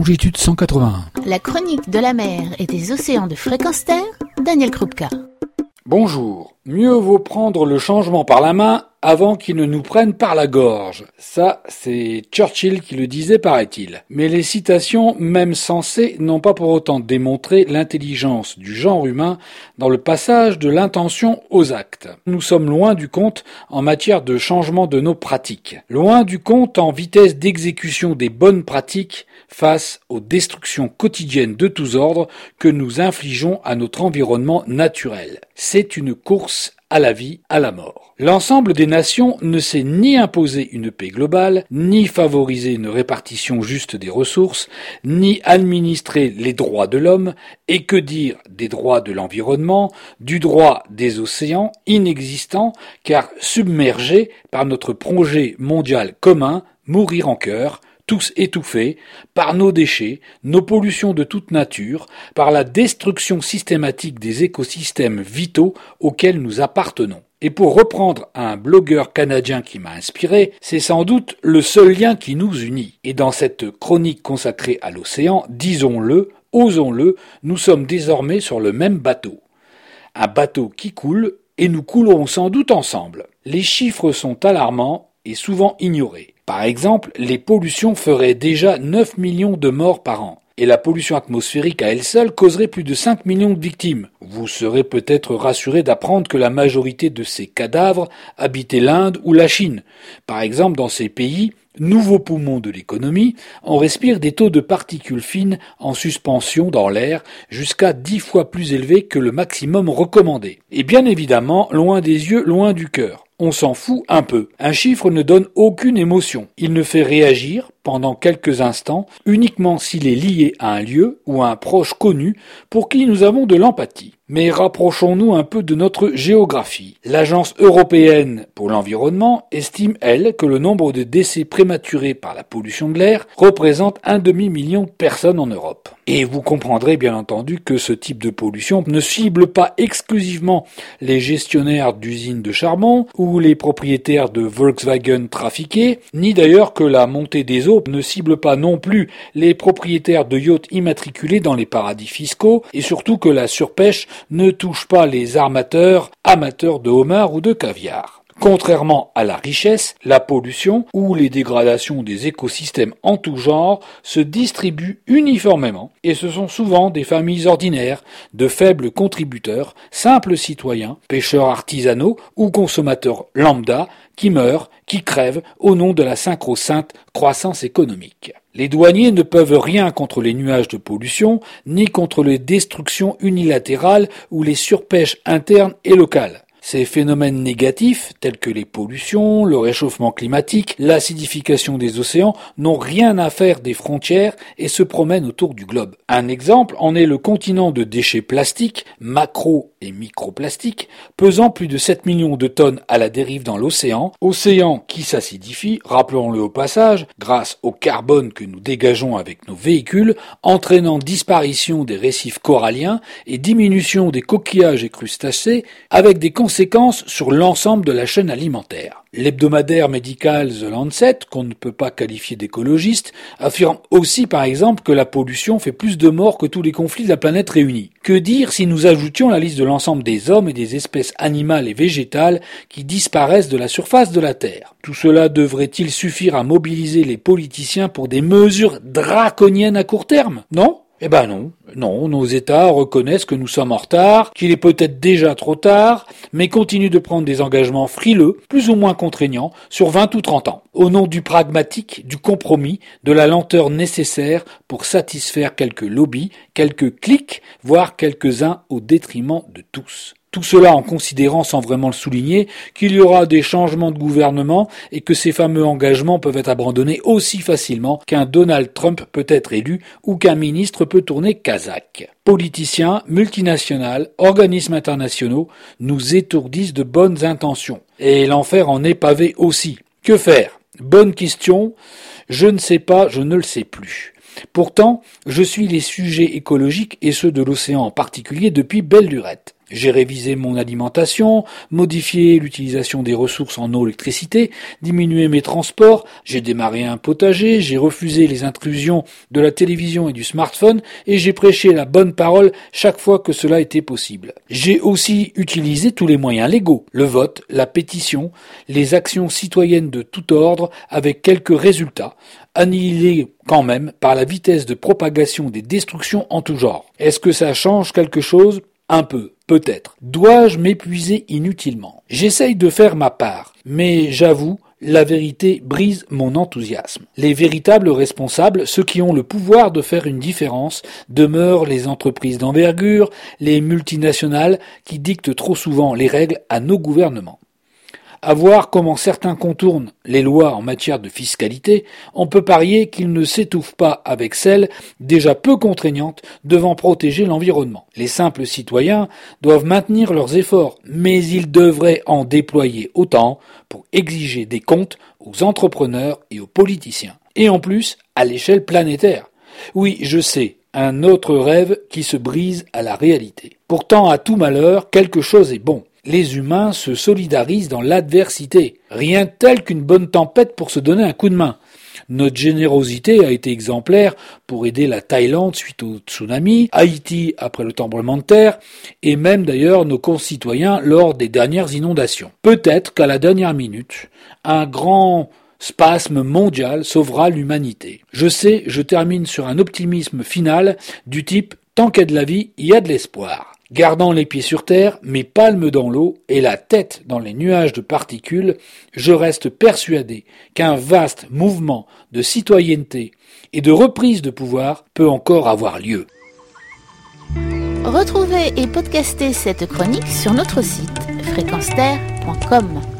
longitude 181. La chronique de la mer et des océans de fréquence terre, Daniel Krupka. Bonjour. Mieux vaut prendre le changement par la main avant qu'il ne nous prenne par la gorge. Ça, c'est Churchill qui le disait, paraît-il. Mais les citations, même sensées, n'ont pas pour autant démontré l'intelligence du genre humain dans le passage de l'intention aux actes. Nous sommes loin du compte en matière de changement de nos pratiques. Loin du compte en vitesse d'exécution des bonnes pratiques face aux destructions quotidiennes de tous ordres que nous infligeons à notre environnement naturel. C'est une course à la vie, à la mort. L'ensemble des nations ne sait ni imposer une paix globale, ni favoriser une répartition juste des ressources, ni administrer les droits de l'homme, et que dire des droits de l'environnement, du droit des océans, inexistants, car submergés par notre projet mondial commun, mourir en cœur, tous étouffés par nos déchets, nos pollutions de toute nature, par la destruction systématique des écosystèmes vitaux auxquels nous appartenons. Et pour reprendre un blogueur canadien qui m'a inspiré, c'est sans doute le seul lien qui nous unit. Et dans cette chronique consacrée à l'océan, disons-le, osons-le, nous sommes désormais sur le même bateau. Un bateau qui coule, et nous coulerons sans doute ensemble. Les chiffres sont alarmants et souvent ignorés. Par exemple, les pollutions feraient déjà 9 millions de morts par an. Et la pollution atmosphérique à elle seule causerait plus de 5 millions de victimes. Vous serez peut-être rassuré d'apprendre que la majorité de ces cadavres habitaient l'Inde ou la Chine. Par exemple, dans ces pays, nouveaux poumons de l'économie, on respire des taux de particules fines en suspension dans l'air jusqu'à 10 fois plus élevés que le maximum recommandé. Et bien évidemment, loin des yeux, loin du cœur on s'en fout un peu. Un chiffre ne donne aucune émotion. Il ne fait réagir, pendant quelques instants, uniquement s'il est lié à un lieu ou à un proche connu pour qui nous avons de l'empathie. Mais rapprochons-nous un peu de notre géographie. L'Agence européenne pour l'environnement estime, elle, que le nombre de décès prématurés par la pollution de l'air représente un demi-million de personnes en Europe. Et vous comprendrez bien entendu que ce type de pollution ne cible pas exclusivement les gestionnaires d'usines de charbon ou les propriétaires de Volkswagen trafiqués, ni d'ailleurs que la montée des eaux ne cible pas non plus les propriétaires de yachts immatriculés dans les paradis fiscaux, et surtout que la surpêche ne touche pas les armateurs amateurs de homards ou de caviar. Contrairement à la richesse, la pollution ou les dégradations des écosystèmes en tout genre se distribuent uniformément et ce sont souvent des familles ordinaires, de faibles contributeurs, simples citoyens, pêcheurs artisanaux ou consommateurs lambda qui meurent, qui crèvent au nom de la synchro-sainte croissance économique. Les douaniers ne peuvent rien contre les nuages de pollution, ni contre les destructions unilatérales ou les surpêches internes et locales. Ces phénomènes négatifs, tels que les pollutions, le réchauffement climatique, l'acidification des océans, n'ont rien à faire des frontières et se promènent autour du globe. Un exemple en est le continent de déchets plastiques, macro et microplastiques, pesant plus de 7 millions de tonnes à la dérive dans l'océan, océan qui s'acidifie, rappelons-le au passage, grâce au carbone que nous dégageons avec nos véhicules, entraînant disparition des récifs coralliens et diminution des coquillages et crustacés, avec des conséquences conséquences sur l'ensemble de la chaîne alimentaire. L'hebdomadaire médical The Lancet, qu'on ne peut pas qualifier d'écologiste, affirme aussi par exemple que la pollution fait plus de morts que tous les conflits de la planète réunis. Que dire si nous ajoutions la liste de l'ensemble des hommes et des espèces animales et végétales qui disparaissent de la surface de la Terre? Tout cela devrait-il suffire à mobiliser les politiciens pour des mesures draconiennes à court terme? Non? Eh ben non, non, nos États reconnaissent que nous sommes en retard, qu'il est peut-être déjà trop tard, mais continuent de prendre des engagements frileux, plus ou moins contraignants, sur 20 ou 30 ans, au nom du pragmatique, du compromis, de la lenteur nécessaire pour satisfaire quelques lobbies, quelques clics, voire quelques-uns au détriment de tous. Tout cela en considérant, sans vraiment le souligner, qu'il y aura des changements de gouvernement et que ces fameux engagements peuvent être abandonnés aussi facilement qu'un Donald Trump peut être élu ou qu'un ministre peut tourner kazakh. Politiciens, multinationales, organismes internationaux nous étourdissent de bonnes intentions. Et l'enfer en est pavé aussi. Que faire? Bonne question. Je ne sais pas, je ne le sais plus. Pourtant, je suis les sujets écologiques et ceux de l'océan en particulier depuis belle lurette. J'ai révisé mon alimentation, modifié l'utilisation des ressources en eau, électricité, diminué mes transports, j'ai démarré un potager, j'ai refusé les intrusions de la télévision et du smartphone et j'ai prêché la bonne parole chaque fois que cela était possible. J'ai aussi utilisé tous les moyens légaux, le vote, la pétition, les actions citoyennes de tout ordre avec quelques résultats, annihilés quand même par la vitesse de propagation des destructions en tout genre. Est-ce que ça change quelque chose? Un peu, peut-être. Dois-je m'épuiser inutilement? J'essaye de faire ma part, mais j'avoue, la vérité brise mon enthousiasme. Les véritables responsables, ceux qui ont le pouvoir de faire une différence, demeurent les entreprises d'envergure, les multinationales qui dictent trop souvent les règles à nos gouvernements. À voir comment certains contournent les lois en matière de fiscalité, on peut parier qu'ils ne s'étouffent pas avec celles déjà peu contraignantes devant protéger l'environnement. Les simples citoyens doivent maintenir leurs efforts, mais ils devraient en déployer autant pour exiger des comptes aux entrepreneurs et aux politiciens. Et en plus, à l'échelle planétaire. Oui, je sais, un autre rêve qui se brise à la réalité. Pourtant, à tout malheur, quelque chose est bon les humains se solidarisent dans l'adversité. Rien tel qu'une bonne tempête pour se donner un coup de main. Notre générosité a été exemplaire pour aider la Thaïlande suite au tsunami, Haïti après le tremblement de terre, et même d'ailleurs nos concitoyens lors des dernières inondations. Peut-être qu'à la dernière minute, un grand spasme mondial sauvera l'humanité. Je sais, je termine sur un optimisme final du type Tant qu'il y a de la vie, il y a de l'espoir. Gardant les pieds sur terre, mes palmes dans l'eau et la tête dans les nuages de particules, je reste persuadé qu'un vaste mouvement de citoyenneté et de reprise de pouvoir peut encore avoir lieu. Retrouvez et podcastez cette chronique sur notre site fréquenceterre.com.